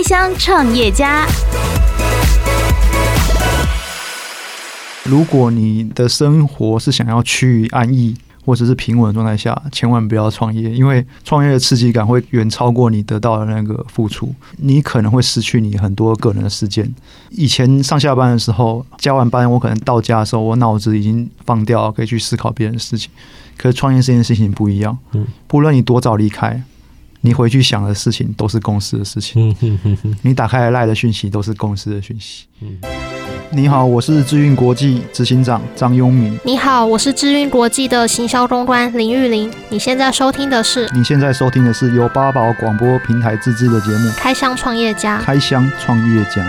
开箱创业家。如果你的生活是想要趋于安逸或者是平稳的状态下，千万不要创业，因为创业的刺激感会远超过你得到的那个付出，你可能会失去你很多个人的时间。以前上下班的时候，加完班我可能到家的时候，我脑子已经放掉，可以去思考别人的事情。可是创业这件事情不一样，嗯，不论你多早离开，你回去想的事情都是公司的事情，你打开赖的讯息都是公司的讯息，你好，我是智运国际执行长张庸明。你好，我是智运国际的行销公关林玉玲。你现在收听的是？你现在收听的是由八宝广播平台自制的节目《开箱创业家》。开箱创业家。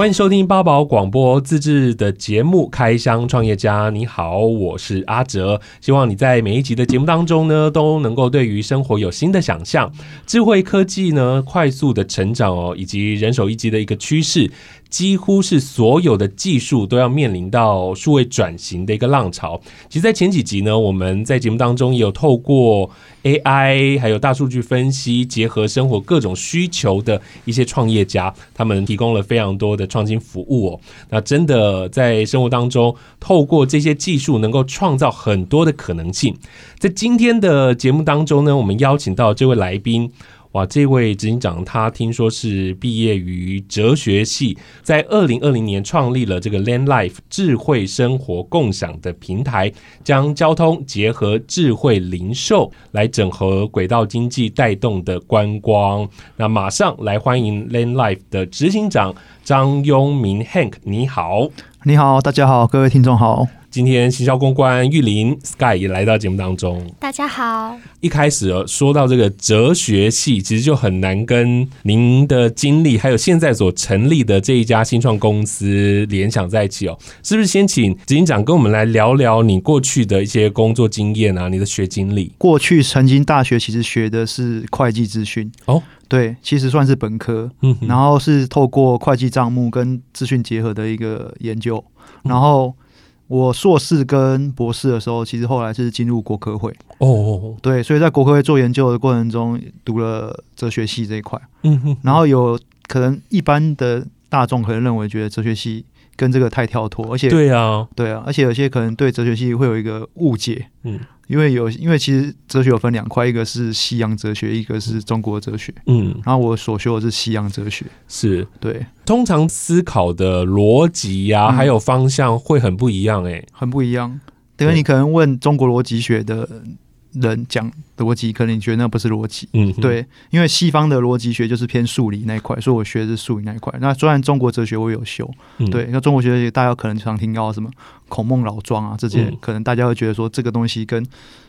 欢迎收听八宝广播自制的节目《开箱创业家》。你好，我是阿哲。希望你在每一集的节目当中呢，都能够对于生活有新的想象。智慧科技呢，快速的成长哦，以及人手一机的一个趋势。几乎是所有的技术都要面临到数位转型的一个浪潮。其实，在前几集呢，我们在节目当中也有透过 AI 还有大数据分析，结合生活各种需求的一些创业家，他们提供了非常多的创新服务哦。那真的在生活当中，透过这些技术，能够创造很多的可能性。在今天的节目当中呢，我们邀请到这位来宾。哇，这位执行长他听说是毕业于哲学系，在二零二零年创立了这个 LandLife 智慧生活共享的平台，将交通结合智慧零售来整合轨道经济带动的观光。那马上来欢迎 LandLife 的执行长张庸明 Hank，你好，你好，大家好，各位听众好。今天行销公关玉林 Sky 也来到节目当中。大家好。一开始说到这个哲学系，其实就很难跟您的经历，还有现在所成立的这一家新创公司联想在一起哦。是不是先请执行长跟我们来聊聊你过去的一些工作经验啊，你的学经历？过去曾经大学其实学的是会计资讯哦，对，其实算是本科，嗯，然后是透过会计账目跟资讯结合的一个研究，然后。我硕士跟博士的时候，其实后来是进入国科会。哦，对，所以在国科会做研究的过程中，读了哲学系这一块，嗯哼，然后有可能一般的大众可能认为觉得哲学系跟这个太跳脱，而且对啊，对啊，而且有些可能对哲学系会有一个误解，嗯。因为有，因为其实哲学有分两块，一个是西洋哲学，一个是中国哲学。嗯，然后我所修的是西洋哲学，是对。通常思考的逻辑呀、啊，还有方向会很不一样、欸，哎，很不一样。等于你可能问中国逻辑学的。人讲逻辑，可能你觉得那不是逻辑，嗯，对，因为西方的逻辑学就是偏数理那一块，所以我学的是数理那一块。那虽然中国哲学我有修，嗯、对，那中国哲学大家可能常听到什么孔孟老庄啊这些，嗯、可能大家会觉得说这个东西跟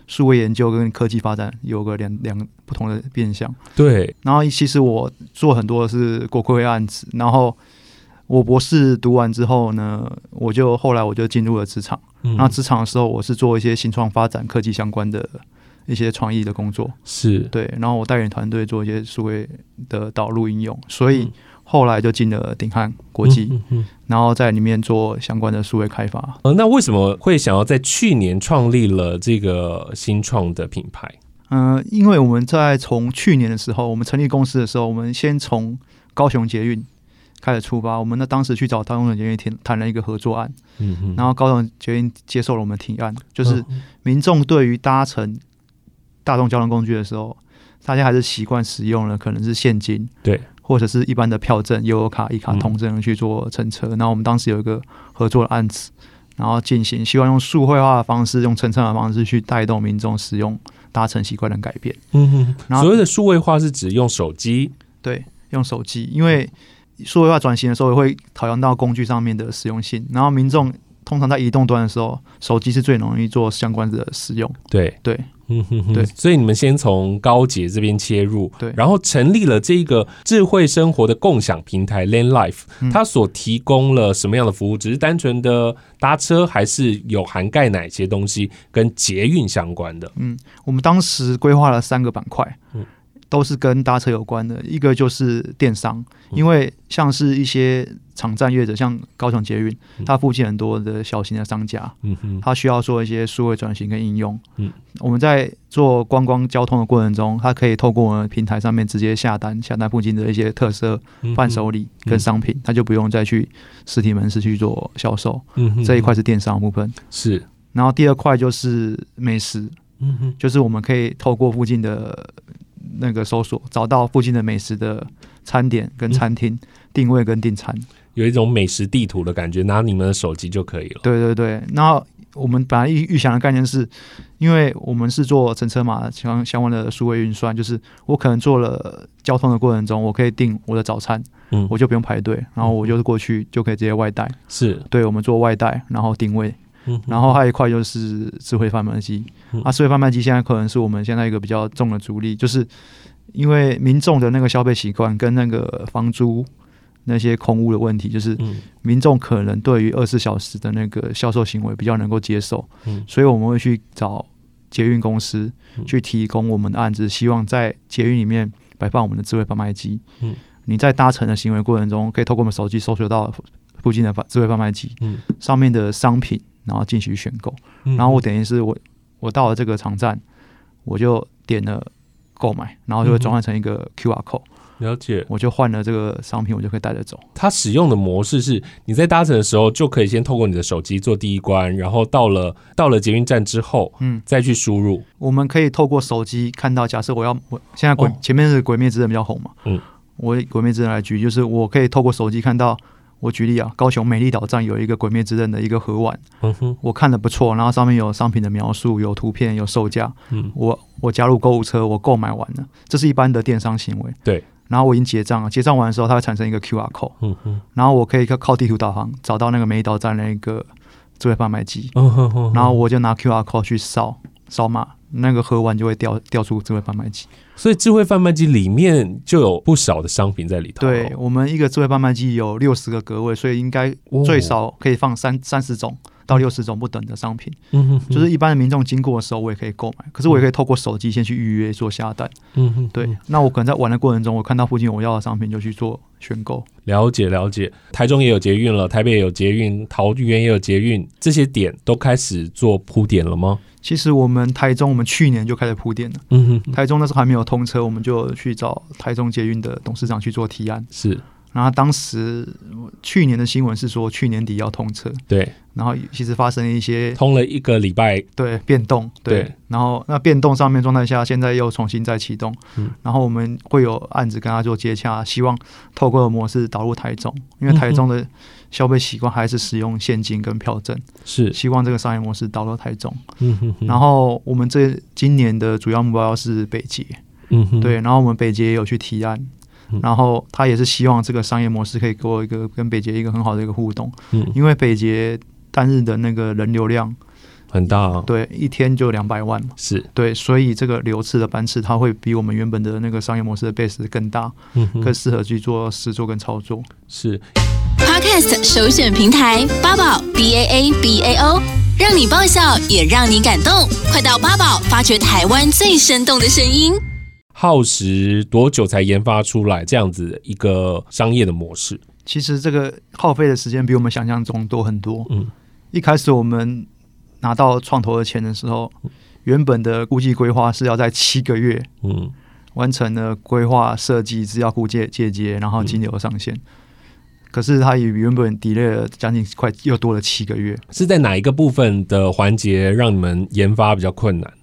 数位研究跟科技发展有个两两不同的变相。对，然后其实我做很多的是国科会案子，然后我博士读完之后呢，我就后来我就进入了职场。那职场的时候，我是做一些新创发展、科技相关的一些创意的工作，是对。然后我带领团队做一些数位的导入应用，所以后来就进了鼎汉国际，然后在里面做相关的数位开发。呃，那为什么会想要在去年创立了这个新创的品牌？嗯，因为我们在从去年的时候，我们成立公司的时候，我们先从高雄捷运。开始出发，我们呢当时去找高雄捷运谈谈了一个合作案，嗯嗯，然后高雄捷运接受了我们提案，就是民众对于搭乘大众交通工具的时候，大家还是习惯使用了可能是现金，对，或者是一般的票证、悠游卡、一卡通这样去做乘车。然后我们当时有一个合作的案子，然后进行，希望用数位化的方式，用乘车的方式去带动民众使用搭乘习惯的改变。嗯哼，然后所谓的数位化是指用手机，对，用手机，因为。数位化转型的时候，也会考量到工具上面的实用性。然后民众通常在移动端的时候，手机是最容易做相关的使用。对对，嗯哼哼，对。所以你们先从高捷这边切入，对，然后成立了这个智慧生活的共享平台 LandLife。它所提供了什么样的服务？只是单纯的搭车，还是有涵盖哪些东西跟捷运相关的？嗯，我们当时规划了三个板块。嗯。都是跟搭车有关的，一个就是电商，因为像是一些场站业者，像高雄捷运，它附近很多的小型的商家，嗯哼，它需要做一些数位转型跟应用，嗯，我们在做观光交通的过程中，它可以透过我们平台上面直接下单，下单附近的一些特色伴手礼跟商品，它就不用再去实体门市去做销售，嗯哼，这一块是电商部分，是，然后第二块就是美食，嗯哼，就是我们可以透过附近的。那个搜索找到附近的美食的餐点跟餐厅、嗯、定位跟订餐，有一种美食地图的感觉，拿你们的手机就可以了。对对对，那我们本来预预想的概念是，因为我们是做乘车码相相关的数位运算，就是我可能做了交通的过程中，我可以订我的早餐，嗯，我就不用排队，然后我就是过去就可以直接外带。是，对，我们做外带，然后定位。然后还有一块就是智慧贩卖机，啊，智慧贩卖机现在可能是我们现在一个比较重的主力，就是因为民众的那个消费习惯跟那个房租那些空屋的问题，就是民众可能对于二十四小时的那个销售行为比较能够接受，所以我们会去找捷运公司去提供我们的案子，希望在捷运里面摆放我们的智慧贩卖机，你在搭乘的行为过程中，可以透过我们手机搜索到附近的智慧贩卖机，上面的商品。然后进行选购，然后我等于是我我到了这个场站，我就点了购买，然后就会转换成一个 QR code。了解，我就换了这个商品，我就可以带着走。它使用的模式是，你在搭乘的时候就可以先透过你的手机做第一关，然后到了到了捷运站之后，嗯，再去输入。我们可以透过手机看到，假设我要我现在鬼、哦、前面是《鬼灭之刃》比较红嘛，嗯，我《鬼灭之刃》来举，就是我可以透过手机看到。我举例啊，高雄美丽岛站有一个《鬼灭之刃》的一个盒碗，嗯哼，我看的不错，然后上面有商品的描述，有图片，有售价，嗯，我我加入购物车，我购买完了，这是一般的电商行为，对，然后我已经结账了，结账完的时候，它会产生一个 QR code，嗯哼，然后我可以靠靠地图导航找到那个美丽岛站那个智慧贩卖机，嗯哼哼，然后我就拿 QR code 去扫扫码。那个喝完就会掉掉出智慧贩卖机，所以智慧贩卖机里面就有不少的商品在里头。对，我们一个智慧贩卖机有六十个格位，所以应该最少可以放三三十种到六十种不等的商品。嗯哼，就是一般的民众经过的时候，我也可以购买，可是我也可以透过手机先去预约做下单。嗯哼，对，那我可能在玩的过程中，我看到附近我要的商品就去做选购。了解了解，台中也有捷运了，台北也有捷运，桃园也有捷运，这些点都开始做铺点了吗？其实我们台中，我们去年就开始铺垫了。嗯哼，台中那时候还没有通车，我们就去找台中捷运的董事长去做提案。是，然后当时去年的新闻是说去年底要通车。对，然后其实发生一些通了一个礼拜，对变动。对，对然后那变动上面状态下，现在又重新再启动。嗯，然后我们会有案子跟他做接洽，希望透过模式导入台中，因为台中的。消费习惯还是使用现金跟票证，是希望这个商业模式导入台中。嗯哼哼。然后我们这今年的主要目标是北捷，嗯哼。对，然后我们北捷也有去提案，嗯、然后他也是希望这个商业模式可以给我一个跟北捷一个很好的一个互动。嗯。因为北捷单日的那个人流量很大，啊，对，一天就两百万嘛，是对，所以这个流次的班次，它会比我们原本的那个商业模式的 base 更大，嗯，更适合去做实做跟操作，是。Podcast 首选平台八宝 B A A B A O，让你爆笑也让你感动，快到八宝发掘台湾最生动的声音。耗时多久才研发出来这样子一个商业的模式？其实这个耗费的时间比我们想象中多很多。嗯，一开始我们拿到创投的钱的时候，原本的估计规划是要在七个月，嗯，完成了规划设计、资料库借借接，然后金流上线。嗯可是它也原本 delay 了将近快又多了七个月，是在哪一个部分的环节让你们研发比较困难？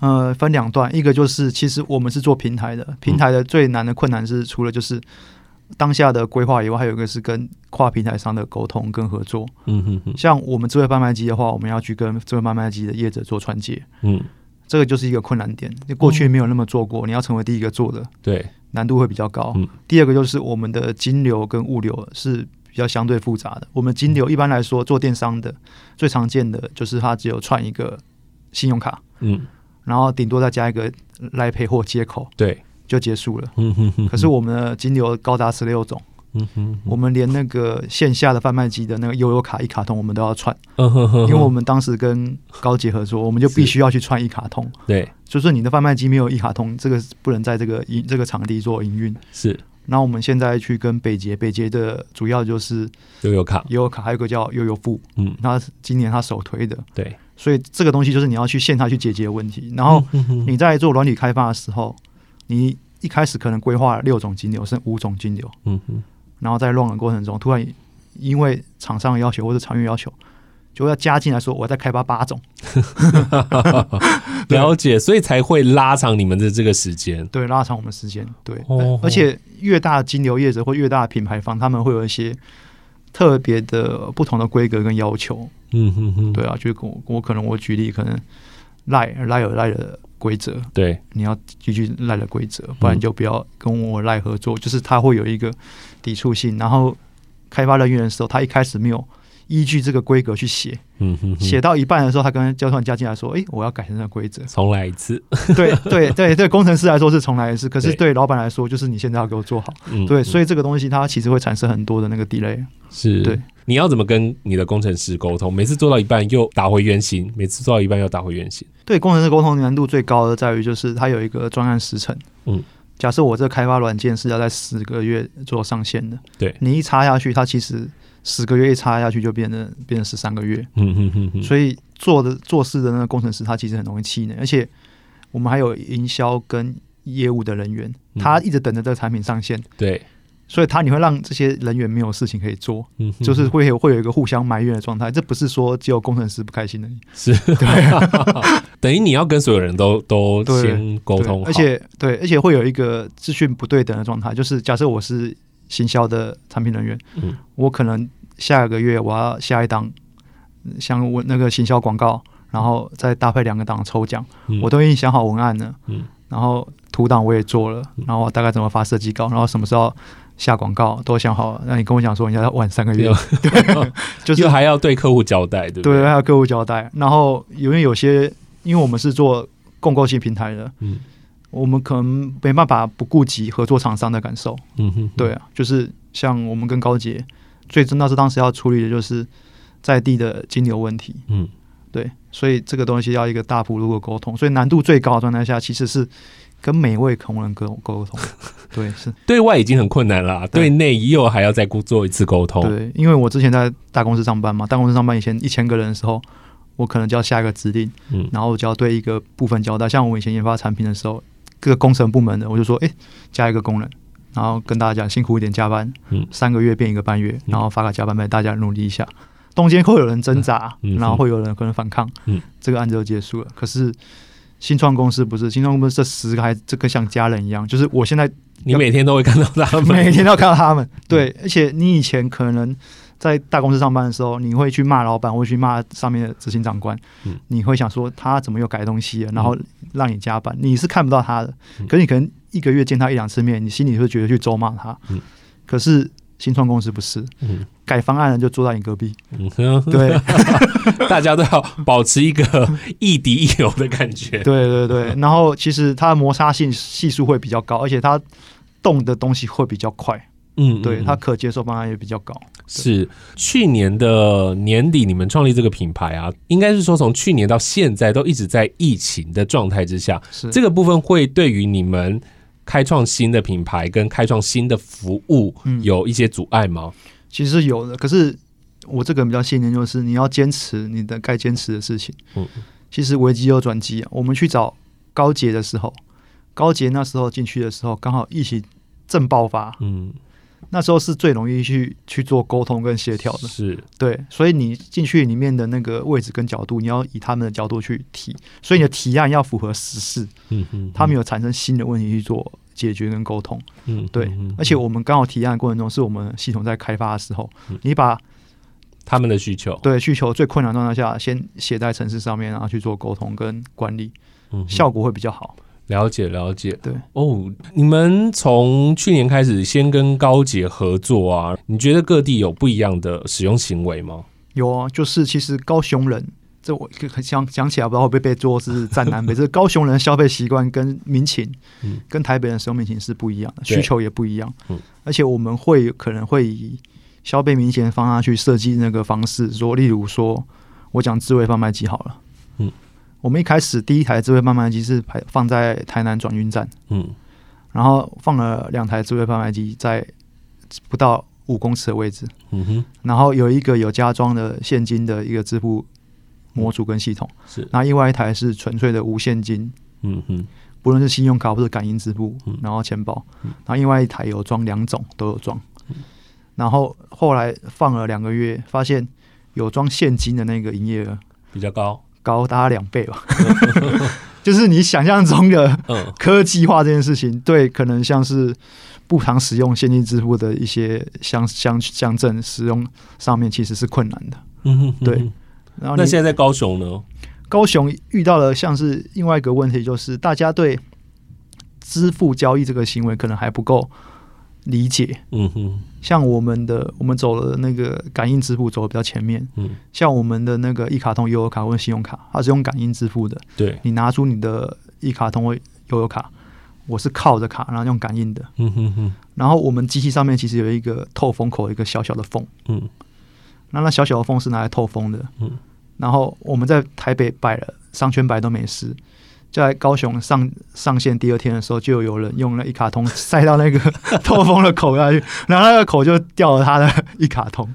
呃，分两段，一个就是其实我们是做平台的，平台的最难的困难是除了就是当下的规划以外，还有一个是跟跨平台上的沟通跟合作。嗯哼哼，像我们智慧贩卖机的话，我们要去跟智慧贩卖机的业者做串接。嗯。这个就是一个困难点，你过去没有那么做过，嗯、你要成为第一个做的，对，难度会比较高。嗯、第二个就是我们的金流跟物流是比较相对复杂的。我们金流一般来说做电商的最常见的就是它只有串一个信用卡，嗯，然后顶多再加一个 LINE Pay 或接口，对，就结束了。嗯哼哼哼。可是我们的金流高达十六种。嗯哼，我们连那个线下的贩卖机的那个悠游卡一卡通，我们都要串，嗯哼哼，因为我们当时跟高捷合作，我们就必须要去串一卡通，对，就是你的贩卖机没有一卡通，这个不能在这个营这个场地做营运。是。那我们现在去跟北捷，北捷的主要就是悠游卡，悠游卡还有一个叫悠游付，嗯，那今年他首推的，对，所以这个东西就是你要去线下去解决问题。然后你在做软体开发的时候，你一开始可能规划六种金流，剩五种金流，嗯哼，然后在 run 的过程中，突然因为厂商的要求或者长远要求。就要加进来说，我在开发八种，了解，所以才会拉长你们的这个时间。对，拉长我们时间。对，而且越大的金流业者或越大的品牌方，他们会有一些特别的不同的规格跟要求。嗯哼哼，对啊，就是我我可能我举例，可能赖赖有赖的规则，对，你要继续赖的规则，不然就不要跟我赖合作。就是他会有一个抵触性，然后开发人员的时候，他一开始没有。依据这个规格去写，嗯哼，写到一半的时候，他跟交换加进来说：“哎、欸，我要改成这个规则，重来一次。”对对对对，工程师来说是重来一次，可是对老板来说，就是你现在要给我做好。对，所以这个东西它其实会产生很多的那个 delay。是，对，你要怎么跟你的工程师沟通？每次做到一半又打回原形，每次做到一半又打回原形。对，工程师沟通难度最高的在于就是它有一个专案时程。嗯，假设我这开发软件是要在十个月做上线的，对你一插下去，它其实。十个月一插下去就变成变成十三个月，嗯嗯嗯嗯，所以做的做事的那个工程师他其实很容易气馁，而且我们还有营销跟业务的人员，他一直等着这个产品上线，对，所以他你会让这些人员没有事情可以做，嗯，就是会有会有一个互相埋怨的状态，这不是说只有工程师不开心的，是。对，等于你要跟所有人都都先沟通，而且对，而且会有一个资讯不对等的状态，就是假设我是行销的产品人员，嗯，我可能。下个月我要下一档，像我那个行销广告，然后再搭配两个档抽奖，嗯、我都已经想好文案了，嗯、然后图档我也做了，然后大概怎么发设计稿，然后什么时候下广告都想好了。那你跟我讲说，你要晚三个月，对，就是还要对客户交代，对不对？对，还要客户交代。然后因为有些，因为我们是做共购性平台的，嗯，我们可能没办法不顾及合作厂商的感受，嗯哼，对啊，就是像我们跟高杰。最重要是当时要处理的就是在地的金流问题，嗯，对，所以这个东西要一个大幅度的沟通，所以难度最高的状态下，其实是跟每位同仁沟沟通，对，是。对外已经很困难了，对。内又还要再做一次沟通，对，因为我之前在大公司上班嘛，大公司上班以前一千个人的时候，我可能就要下一个指令，嗯，然后我就要对一个部分交代，像我以前研发产品的时候，各个工程部门的，我就说，哎，加一个工人。然后跟大家讲辛苦一点加班，嗯，三个月变一个半月，然后发个加班费，大家努力一下。中间会有人挣扎，然后会有人可能反抗，嗯，这个案子就结束了。可是新创公司不是，新创公司这十个还这个像家人一样，就是我现在你每天都会看到他们，每天都看到他们，对，而且你以前可能。在大公司上班的时候，你会去骂老板，会去骂上面的执行长官，嗯、你会想说他怎么又改东西了，然后让你加班，嗯、你是看不到他的，嗯、可是你可能一个月见他一两次面，你心里会觉得去咒骂他。嗯、可是新创公司不是，嗯、改方案了就坐在你隔壁，嗯、对，大家都要保持一个亦敌亦友的感觉。对对对，然后其实它的摩擦性系数会比较高，而且它动的东西会比较快。嗯，对，它可接受方案也比较高。是去年的年底，你们创立这个品牌啊，应该是说从去年到现在都一直在疫情的状态之下。是这个部分会对于你们开创新的品牌跟开创新的服务有一些阻碍吗？嗯，其实有的，可是我这个人比较信念就是你要坚持你的该坚持的事情。嗯，其实危机有转机啊。我们去找高捷的时候，高捷那时候进去的时候刚好疫情正爆发。嗯。那时候是最容易去去做沟通跟协调的，是。对，所以你进去里面的那个位置跟角度，你要以他们的角度去提，所以你的提案要符合实事，嗯嗯，他们有产生新的问题去做解决跟沟通，嗯，对，而且我们刚好提案过程中是我们系统在开发的时候，你把他们的需求，对需求最困难状态下，先写在城市上面，然后去做沟通跟管理，效果会比较好。了解了解，对。哦，你们从去年开始先跟高捷合作啊，你觉得各地有不一样的使用行为吗？有啊，就是其实高雄人，这我想讲起来不知道会不会被做是战南北，这高雄人消费习惯跟民情，嗯，跟台北人使用民情是不一样的，需求也不一样，嗯，而且我们会可能会以消费明显的方向去设计那个方式，说例如说我讲智慧贩卖机好了。我们一开始第一台智慧贩卖机是排放在台南转运站，嗯，然后放了两台智慧贩卖机在不到五公尺的位置，嗯哼，然后有一个有加装的现金的一个支付模组跟系统，是，那另外一台是纯粹的无现金，嗯哼，不论是信用卡或者感应支付，嗯。然后钱包，嗯。然后另外一台有装两种都有装，然后后来放了两个月，发现有装现金的那个营业额。比较高，高大概两倍吧，就是你想象中的嗯科技化这件事情，对，可能像是不常使用现金支付的一些乡乡乡镇使用上面其实是困难的。嗯哼，对然后那现在在高雄呢？高雄遇到了像是另外一个问题，就是大家对支付交易这个行为可能还不够理解。嗯哼，像我们的，我们走了那个感应支付走的比较前面。嗯，像我们的那个一卡通、悠游卡或者信用卡，它是用感应支付的。对，你拿出你的一卡通或悠游卡，我是靠着卡，然后用感应的。嗯哼哼，然后我们机器上面其实有一个透风口，一个小小的缝。嗯那那小小的缝是拿来透风的。嗯。然后我们在台北摆了商圈摆都没事，就在高雄上上线第二天的时候，就有人用那一卡通塞到那个 透风的口下去，然后那个口就掉了他的一卡通，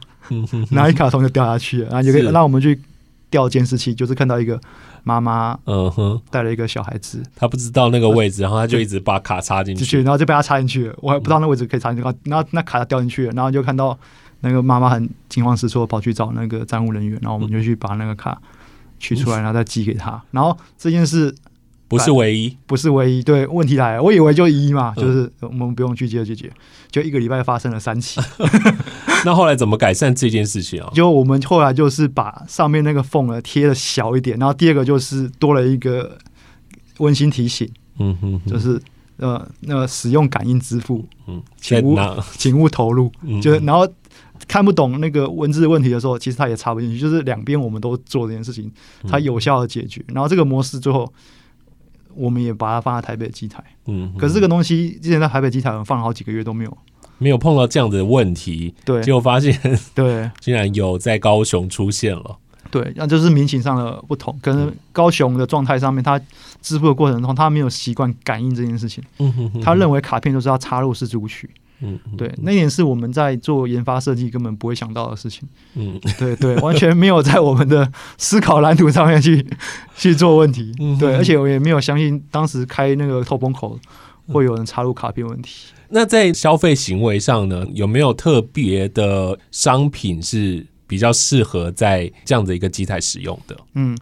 然后一卡通就掉下去了，然后就可以让我们去调监视器，就是看到一个妈妈嗯哼，带了一个小孩子。他不知道那个位置，然后他就一直把卡插进去，然后就被他插进去了，我还不知道那位置可以插进去，然后那卡掉进去了，然后就看到那个妈妈很惊慌失措，跑去找那个站务人员，然后我们就去把那个卡取出来，然后再寄给他。然后这件事不是唯一，不是唯一，对，问题来了，我以为就一嘛，嗯就是我们不用去接解决，就一个礼拜发生了三起。那后来怎么改善这件事情啊？就我们后来就是把上面那个缝呢贴的小一点，然后第二个就是多了一个温馨提醒，嗯哼，就是呃那个使用感应支付，嗯，请勿？请勿投入。嗯就是然后看不懂那个文字问题的时候，其实他也插不进去，就是两边我们都做这件事情，它有效的解决。然后这个模式最后我们也把它放在台北机台，嗯，可是这个东西之前在台北机台我们放了好几个月都没有。没有碰到这样子的问题，对。结果发现 对。竟然有在高雄出现了。对，那就是民情上的不同，可能高雄的状态上面，他支付的过程中他没有习惯感应这件事情，嗯哼哼他认为卡片就是要插入式读取。嗯，嗯对，那点是我们在做研发设计根本不会想到的事情。嗯对对，完全没有在我们的思考蓝图上面去 去做问题。嗯对，而且我也没有相信当时开那个透风口会有人插入卡片问题。那在消费行为上呢，有没有特别的商品是比较适合在这样的一个机台使用的？嗯，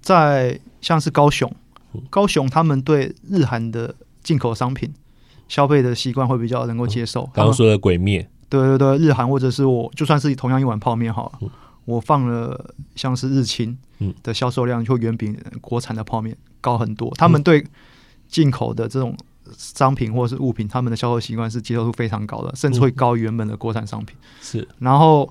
在像是高雄，高雄他们对日韩的进口商品消费的习惯会比较能够接受。刚刚说的鬼灭，对对对，日韩或者是我就算是同样一碗泡面好了，嗯我放了像是日清的销售量就远比国产的泡面高很多。他们对进口的这种商品或者是物品，他们的销售习惯是接受度非常高的，甚至会高于原本的国产商品。是然后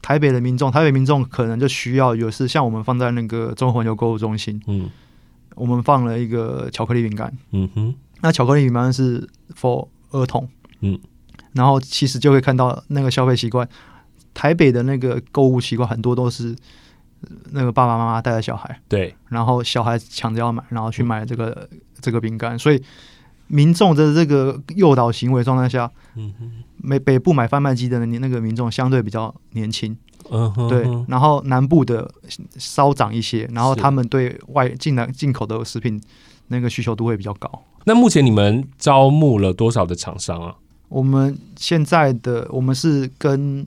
台北的民众，台北民众可能就需要有是像我们放在那个中环球购物中心，嗯我们放了一个巧克力饼干。嗯哼那巧克力饼干是 for 儿童，嗯，然后其实就会看到那个消费习惯，台北的那个购物习惯很多都是呃那个爸爸妈妈带着小孩，对，然后小孩抢着要买，然后去买这个、这个饼干，所以民众的这个诱导行为状态下，嗯哼。北北部买贩卖机的那个民众相对比较年轻，嗯哼对，然后南部的稍长一些，然后他们对外进来进口的食品那个需求度会比较高。那目前你们招募了多少的厂商啊？我们现在的我们是跟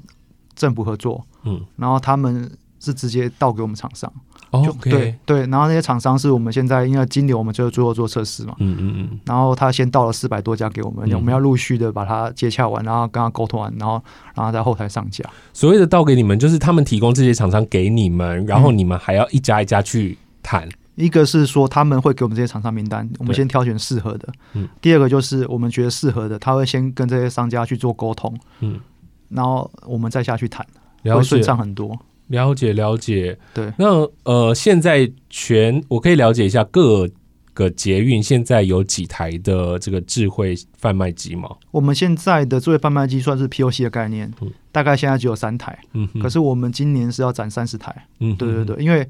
政府合作，嗯然后他们是直接倒给我们厂商，就，OK，对对，然后那些厂商是我们现在因为金流，我们就最后做测试嘛，嗯嗯嗯，然后他先到了四百多家给我们，嗯我们要陆续的把它接洽完，然后跟他沟通完，然后然后在后台上架。所谓的倒给你们，就是他们提供这些厂商给你们，然后你们还要一家一家去谈。一个是说他们会给我们这些厂商名单，我们先挑选适合的。嗯第二个就是我们觉得适合的，他会先跟这些商家去做沟通，嗯，然后我们再下去谈，了解会顺畅很多。了解了解。对，那呃，现在全我可以了解一下各个捷运现在有几台的这个智慧贩卖机吗？我们现在的智慧贩卖机算是 POC 的概念，嗯大概现在只有三台，嗯，可是我们今年是要展三十台。嗯，对对对，因为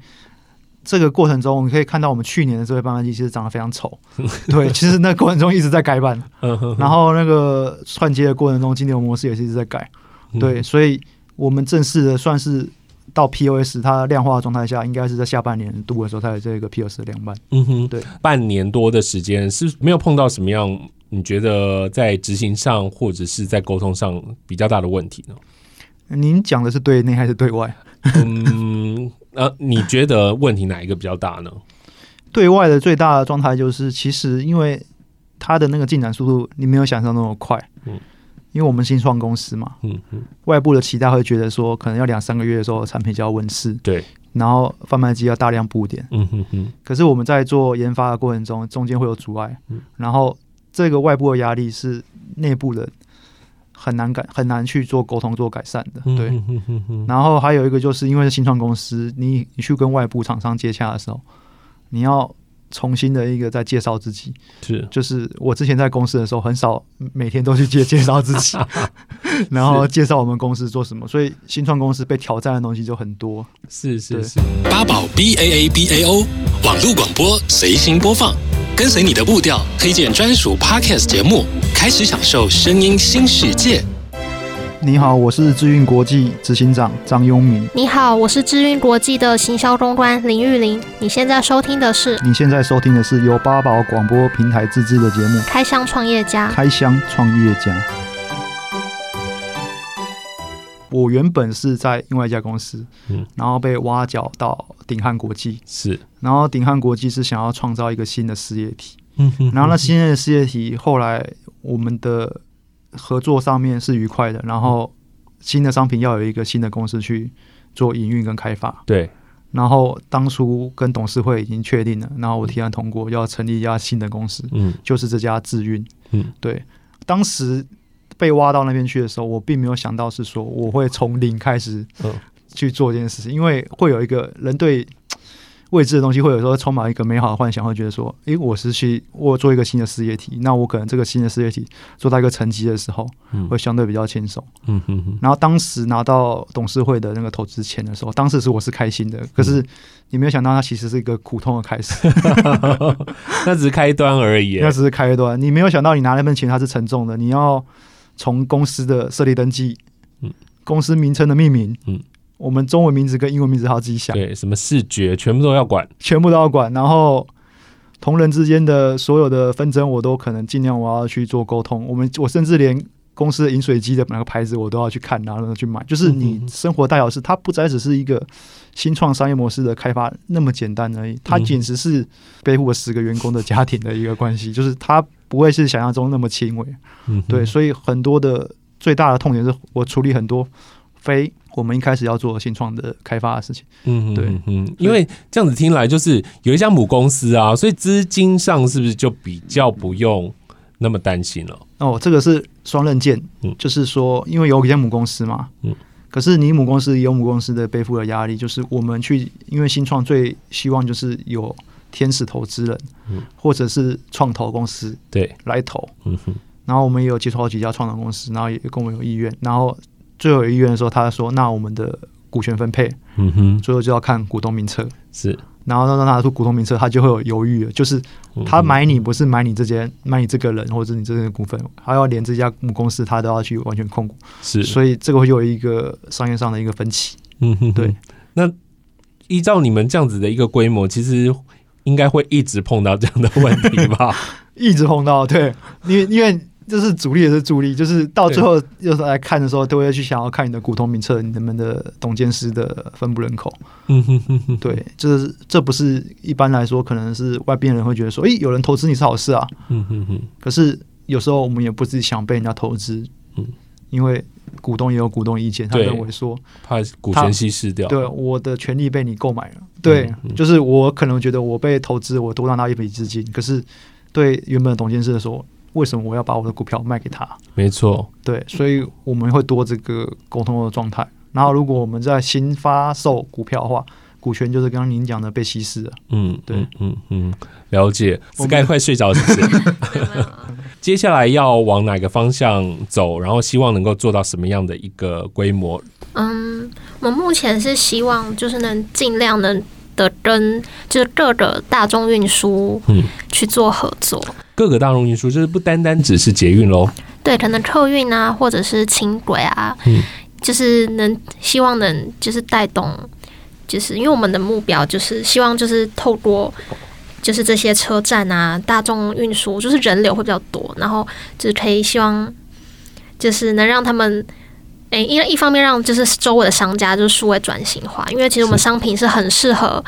这个过程中，我们可以看到我们去年的这位贩卖机其实长得非常丑。对，其实那个过程中一直在改版，然后那个串接的过程中，金流模式也是一直在改。对，所以我们正式的算是到 POS 它量化的状态下，应该是在下半年度的时候才有这个 POS 的量版。嗯哼，对，半年多的时间是没有碰到什么样你觉得在执行上或者是在沟通上比较大的问题呢？您讲的是对内还是对外？嗯，呃，你觉得问题哪一个比较大呢？对外的最大的状态就是，其实因为它的那个进展速度，你没有想象那么快。嗯，因为我们新创公司嘛，嗯嗯，外部的期待会觉得说，可能要两三个月的时候产品就要问世，对，然后贩卖机要大量布点，嗯哼哼。可是我们在做研发的过程中，中间会有阻碍，然后这个外部的压力是内部的。很难改，很难去做沟通、做改善的。对，然后还有一个就是因为是新创公司，你你去跟外部厂商接洽的时候，你要重新的一个在介绍自己。是，就是我之前在公司的时候，很少每天都去介介绍自己，然后介绍我们公司做什么。所以新创公司被挑战的东西就很多。是是是。八宝 B A A B A O 网络广播随心播放。跟随你的步调，推荐专属 Podcast 节目，开始享受声音新世界。你好，我是智运国际执行长张庸明。你好，我是智运国际的行销公关林玉玲。你现在收听的是？你现在收听的是由八宝广播平台自制的节目《开箱创业家》。开箱创业家。我原本是在另外一家公司，嗯，然后被挖角到鼎汉国际，是，然后鼎汉国际是想要创造一个新的事业体，嗯哼，然后那新的事业体后来我们的合作上面是愉快的，然后新的商品要有一个新的公司去做营运跟开发，对，然后当初跟董事会已经确定了，然后我提案通过要成立一家新的公司，嗯，就是这家智运，嗯，对，当时。被挖到那边去的时候，我并没有想到是说我会从零开始去做这件事情，因为会有一个人对未知的东西会有时候充满一个美好的幻想，会觉得说，诶，我是去我做一个新的事业体，那我可能这个新的事业体做到一个层级的时候，会相对比较轻松。嗯哼哼。然后当时拿到董事会的那个投资钱的时候，当时是我是开心的，可是你没有想到，它其实是一个苦痛的开始。那只是开端而已，那只是开端。你没有想到，你拿那份钱它是沉重的，你要。从公司的设立登记，嗯，公司名称的命名，嗯，我们中文名字跟英文名字还要自己想，对，什么视觉全部都要管，全部都要管。然后同仁之间的所有的纷争，我都可能尽量我要去做沟通。我们我甚至连公司的饮水机的哪个牌子我都要去看，然后去买。就是你生活大小事，它不再只是一个新创商业模式的开发那么简单而已，它简直是背负了十个员工的家庭的一个关系，就是它。不会是想象中那么轻微，嗯，对，所以很多的最大的痛点是我处理很多非我们一开始要做新创的开发的事情，嗯，对，嗯，因为这样子听来就是有一家母公司啊，所以资金上是不是就比较不用那么担心了？哦，这个是双刃剑，嗯，就是说因为有一家母公司嘛，嗯，可是你母公司有母公司的背负的压力，就是我们去，因为新创最希望就是有。天使投资人，嗯或者是创投公司，对，来投，嗯哼。然后我们也有接触好几家创投公司，然后也跟我们有意愿。然后最后有意愿的时候，他说：“那我们的股权分配，嗯哼，最后就要看股东名册。”是。然后让他拿出股东名册，他就会有犹豫了，就是他买你不是买你这间，买你这个人或者你这个股份，还要连这家母公司他都要去完全控股。是。所以这个会有一个商业上的一个分歧。嗯哼，对。那依照你们这样子的一个规模，其实。应该会一直碰到这样的问题吧？一直碰到，对，因为因为这是主力也是助力，就是到最后又是来看的时候，都会去想要看你的股东名册，你们的董监事的分布人口。嗯哼哼哼，对，就是这不是一般来说，可能是外边人会觉得说，诶，有人投资你是好事啊。嗯哼哼，可是有时候我们也不是想被人家投资，嗯，因为。股东也有股东意见，他认为说怕股权稀释掉，对我的权利被你购买了，对，嗯、就是我可能觉得我被投资，我多拿到一笔资金，可是对原本的董监事说，为什么我要把我的股票卖给他？没错，对，所以我们会多这个沟通的状态。然后如果我们在新发售股票的话，股权就是刚刚您讲的被稀释了。嗯，对，嗯嗯，了解。Sky 快睡着是不是？接下来要往哪个方向走？然后希望能够做到什么样的一个规模？嗯，我目前是希望就是能尽量能的跟就是各个大众运输嗯去做合作。嗯、各个大众运输就是不单单只是捷运喽，对，可能客运啊，或者是轻轨啊，嗯，就是能希望能就是带动，就是因为我们的目标就是希望就是透过就是这些车站啊，大众运输就是人流会比较多，然后就是可以希望就是能让他们。诶，因为一方面让就是周围的商家就是数位转型化，因为其实我们商品是很适合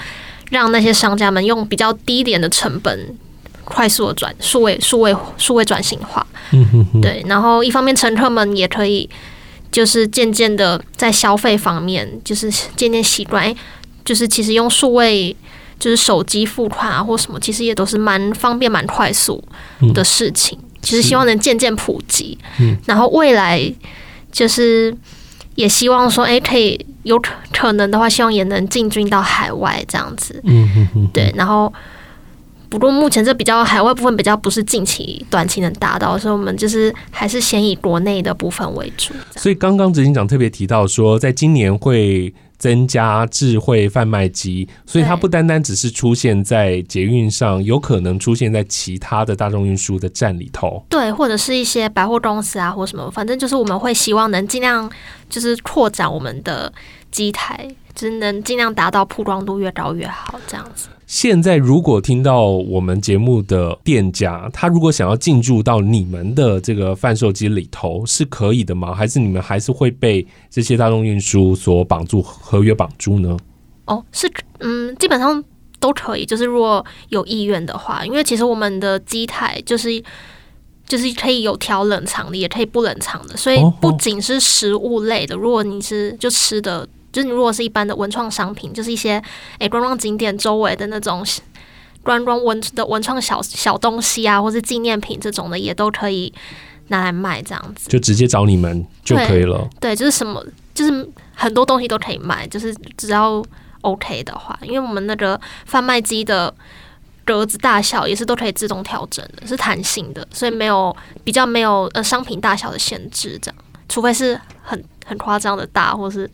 让那些商家们用比较低廉的成本快速的转数位数位数位转型化。嗯哼哼。对，然后一方面乘客们也可以就是渐渐的在消费方面就是渐渐习惯，哎，就是其实用数位就是手机付款啊或什么，其实也都是蛮方便蛮快速的事情。其实希望能渐渐普及。嗯。然后未来。就是也希望说，哎、欸，可以有可可能的话，希望也能进军到海外这样子。嗯嗯嗯。对，然后不过目前这比较海外部分比较不是近期短期能达到，所以我们就是还是先以国内的部分为主。所以刚刚执行长特别提到说，在今年会。增加智慧贩卖机，所以它不单单只是出现在捷运上，有可能出现在其他的大众运输的站里头。对，或者是一些百货公司啊，或什么，反正就是我们会希望能尽量就是扩展我们的机台，就是能尽量达到曝光度越高越好，这样子。现在如果听到我们节目的店家，他如果想要进驻到你们的这个贩售机里头，是可以的吗？还是你们还是会被这些大众运输所绑住合约绑住呢？哦，是，嗯，基本上都可以，就是如果有意愿的话，因为其实我们的机台就是就是可以有调冷藏的，也可以不冷藏的，所以不仅是食物类的，如果你是就吃的。就是你如果是一般的文创商品，就是一些诶观光景点周围的那种观光文的文创小小东西啊，或是纪念品这种的，也都可以拿来卖，这样子就直接找你们就可以了。对，对，就是什么，就是很多东西都可以卖，就是只要 OK 的话，因为我们那个贩卖机的格子大小也是都可以自动调整的，是弹性的，所以没有比较没有呃商品大小的限制，这样，除非是很很夸张的大，或是。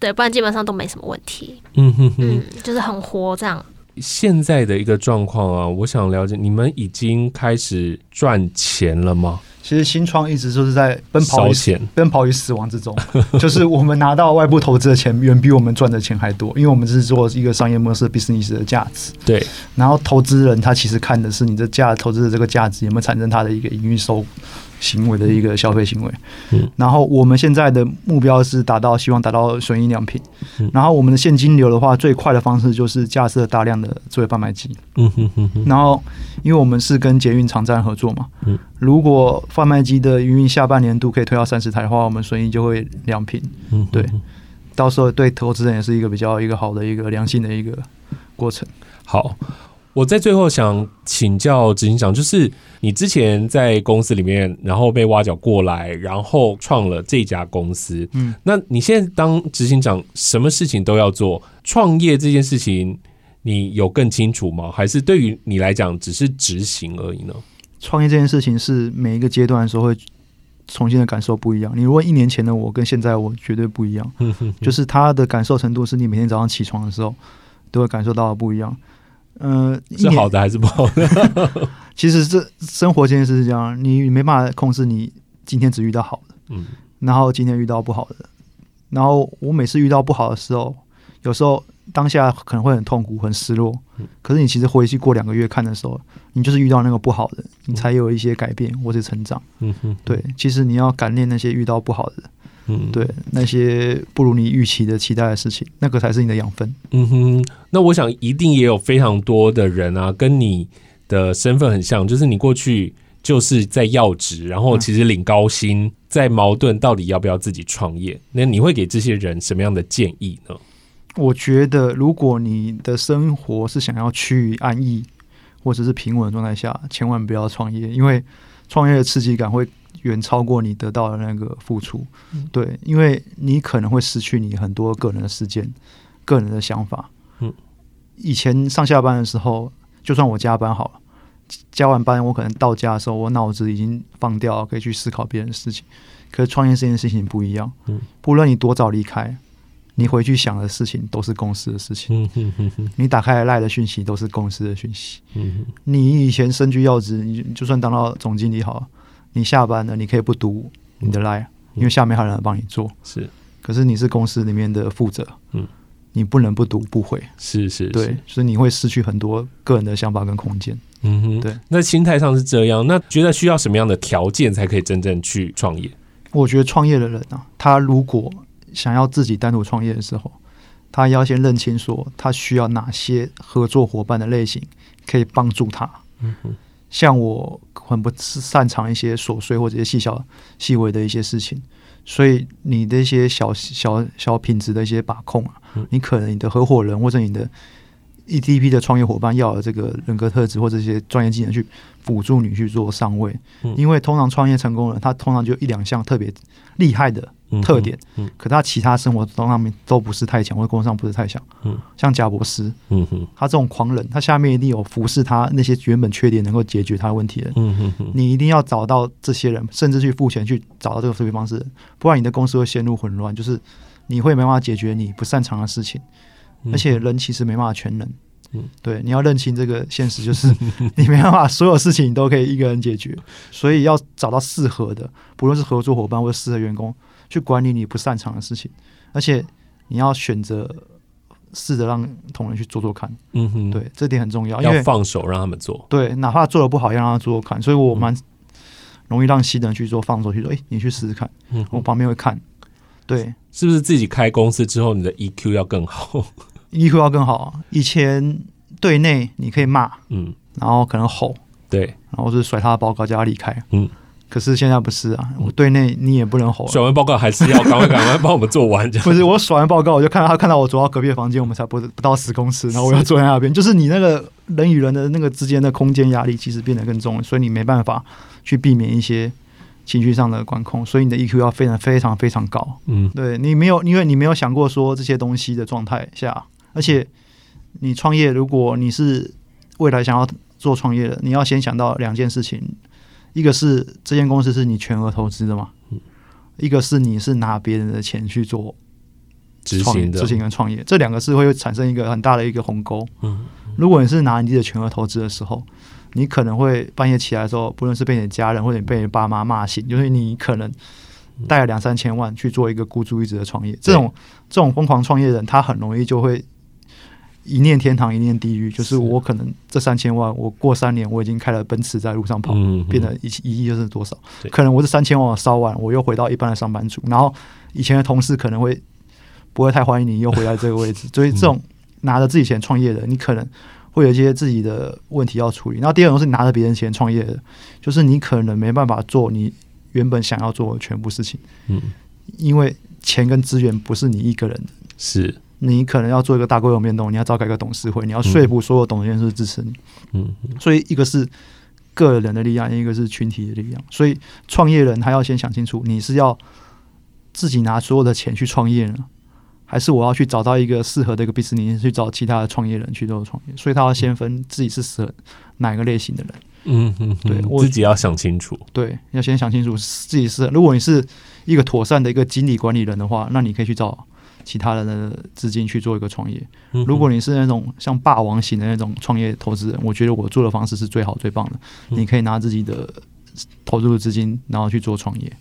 对，不然基本上都没什么问题。嗯哼哼，嗯，就是很活这样。现在的一个状况啊，我想了解，你们已经开始赚钱了吗？其实新创一直就是在奔跑于钱奔跑于死亡之中。就是我们拿到外部投资的钱远比我们赚的钱还多，因为我们是做一个商业模式 business 的价值。对，然后投资人他其实看的是你的价投资的这个价值有没有产生他的一个营运收。行为的一个消费行为，嗯，然后我们现在的目标是达到，希望达到损益两平，嗯，然后我们的现金流的话，最快的方式就是架设大量的智慧贩卖机，嗯哼哼哼，然后因为我们是跟捷运场站合作嘛，嗯，如果贩卖机的营运下半年度可以推到三十台的话，我们损益就会两平，嗯，对，到时候对投资人也是一个比较一个好的一个良性的一个过程，好。我在最后想请教执行长，就是你之前在公司里面，然后被挖角过来，然后创了这家公司。嗯，那你现在当执行长，什么事情都要做，创业这件事情，你有更清楚吗？还是对于你来讲，只是执行而已呢？创业这件事情是每一个阶段的时候会重新的感受不一样。你如果一年前的我跟现在我绝对不一样，就是他的感受程度是你每天早上起床的时候都会感受到的不一样。嗯、呃，是好的还是不好的？其实这生活这件事是这样，你没办法控制你今天只遇到好的，嗯，然后今天遇到不好的，然后我每次遇到不好的时候，有时候当下可能会很痛苦、很失落，可是你其实回去过两个月看的时候，你就是遇到那个不好的，你才有一些改变或者成长。嗯哼，对，其实你要感念那些遇到不好的。嗯，对，那些不如你预期的期待的事情，那个才是你的养分。嗯哼，那我想一定也有非常多的人啊，跟你的身份很像，就是你过去就是在要职，然后其实领高薪，嗯、在矛盾到底要不要自己创业？那你会给这些人什么样的建议呢？我觉得，如果你的生活是想要趋于安逸或者是平稳的状态下，千万不要创业，因为创业的刺激感会。远超过你得到的那个付出，对，因为你可能会失去你很多个人的时间、个人的想法。嗯，以前上下班的时候，就算我加班好了，加完班我可能到家的时候，我脑子已经放掉，可以去思考别人的事情。可是创业这件事情不一样，嗯，不论你多早离开，你回去想的事情都是公司的事情。嗯哼哼你打开赖的讯息都是公司的讯息。你以前身居要职，你就算当到总经理好，你下班了，你可以不读你的赖，因为下面还有人帮你做。是，可是你是公司里面的负责，嗯，你不能不读不回。是是，是对，所以你会失去很多个人的想法跟空间。嗯哼，对。那心态上是这样，那觉得需要什么样的条件才可以真正去创业？我觉得创业的人啊，他如果想要自己单独创业的时候，他要先认清说他需要哪些合作伙伴的类型可以帮助他。嗯哼，像我很不擅长一些琐碎或者一些细小细微的一些事情，所以你的一些小小小品质的一些把控啊，你可能你的合伙人或者你的。一第一批的创业伙伴要有这个人格特质或者一些专业技能去辅助你去做上位，因为通常创业成功的人，他通常就一两项特别厉害的特点，可他其他生活上面都不是太强，或者工作上不是太强，像贾伯斯，他这种狂人，他下面一定有服侍他那些原本缺点能够解决他的问题的，你一定要找到这些人，甚至去付钱去找到这个思维方式，不然你的公司会陷入混乱，就是你会没办法解决你不擅长的事情。而且人其实没办法全能，嗯，对，你要认清这个现实，就是 你没办法所有事情你都可以一个人解决，所以要找到适合的，不论是合作伙伴或者适合员工去管理你不擅长的事情，而且你要选择试着让同仁去做做看，嗯哼，对，这点很重要，要放手让他们做，对，哪怕做的不好，要让他做做看，所以我蛮容易让新人去做，放手去做，哎，你去试试看，嗯，我旁边会看，对，是不是自己开公司之后，你的 EQ 要更好？EQ 要更好。以前对内你可以骂，嗯，然后可能吼，对，然后是甩他的报告叫他离开，嗯。可是现在不是啊，我对内你也不能吼。甩完报告还是要赶快赶快帮我们做完。不是我甩完报告，我就看到他看到我走到隔壁的房间，我们才不不到十公尺，然后我要坐在那边。就是你那个人与人的那个之间的空间压力，其实变得更重，所以你没办法去避免一些情绪上的管控，所以你的 EQ 要非常非常非常高。嗯，对你没有，因为你没有想过说这些东西的状态下。而且，你创业，如果你是未来想要做创业的，你要先想到两件事情：一个是这间公司是你全额投资的嘛，一个是你是拿别人的钱去做执行的、执行跟创业，这两个是会产生一个很大的一个鸿沟。如果你是拿你自己的全额投资的时候，你可能会半夜起来的时候，不论是被你的家人或者你被你爸妈骂醒，就是你可能。带了两三千万去做一个孤注一掷的创业，这种这种疯狂创业的人，他很容易就会一念天堂，一念地狱。就是我可能这三千万，我过三年我已经开了奔驰在路上跑，变得一一亿就是多少？可能我这三千万烧完，我又回到一般的上班族，然后以前的同事可能会不会太欢迎你又回来这个位置。所以这种拿着自己钱创业的，你可能会有一些自己的问题要处理。然后第二种是你拿着别人钱创业的，就是你可能没办法做你。原本想要做的全部事情，嗯，因为钱跟资源不是你一个人的，是你可能要做一个大规模变动，你要召开一个董事会，你要说服所有董事支持你，嗯，所以一个是个人的力量，一个是群体的力量，所以创业人他要先想清楚，你是要自己拿所有的钱去创业呢，还是我要去找到一个适合的一个 business 去找其他的创业人去做创业，所以他要先分自己是适合哪一个类型的人。嗯嗯，对，我自己要想清楚。对，要先想清楚自己是。如果你是一个妥善的一个经理管理人的话，那你可以去找其他人的资金去做一个创业。如果你是那种像霸王型的那种创业投资人，我觉得我做的方式是最好最棒的。你可以拿自己的投入的资金，然后去做创业。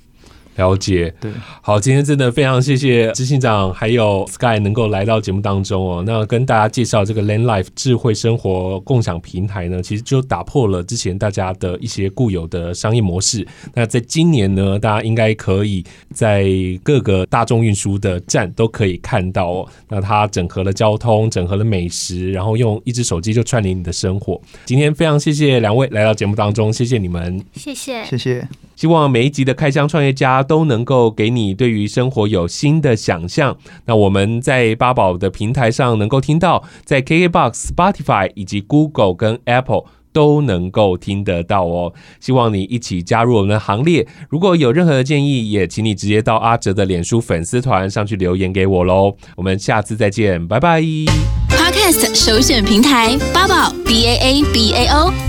了解，对，好，今天真的非常谢谢执行长还有 Sky 能够来到节目当中哦。那跟大家介绍这个 Land Life 智慧生活共享平台呢，其实就打破了之前大家的一些固有的商业模式。那在今年呢，大家应该可以在各个大众运输的站都可以看到哦。那它整合了交通，整合了美食，然后用一只手机就串联你的生活。今天非常谢谢两位来到节目当中，谢谢你们，谢谢，谢谢。希望每一集的开箱创业家都能够给你对于生活有新的想象。那我们在八宝的平台上能够听到，在 KKBOX、Spotify 以及 Google 跟 Apple 都能够听得到哦。希望你一起加入我们的行列。如果有任何的建议，也请你直接到阿哲的脸书粉丝团上去留言给我喽。我们下次再见，拜拜。Podcast 首选平台八宝 B A A B A O。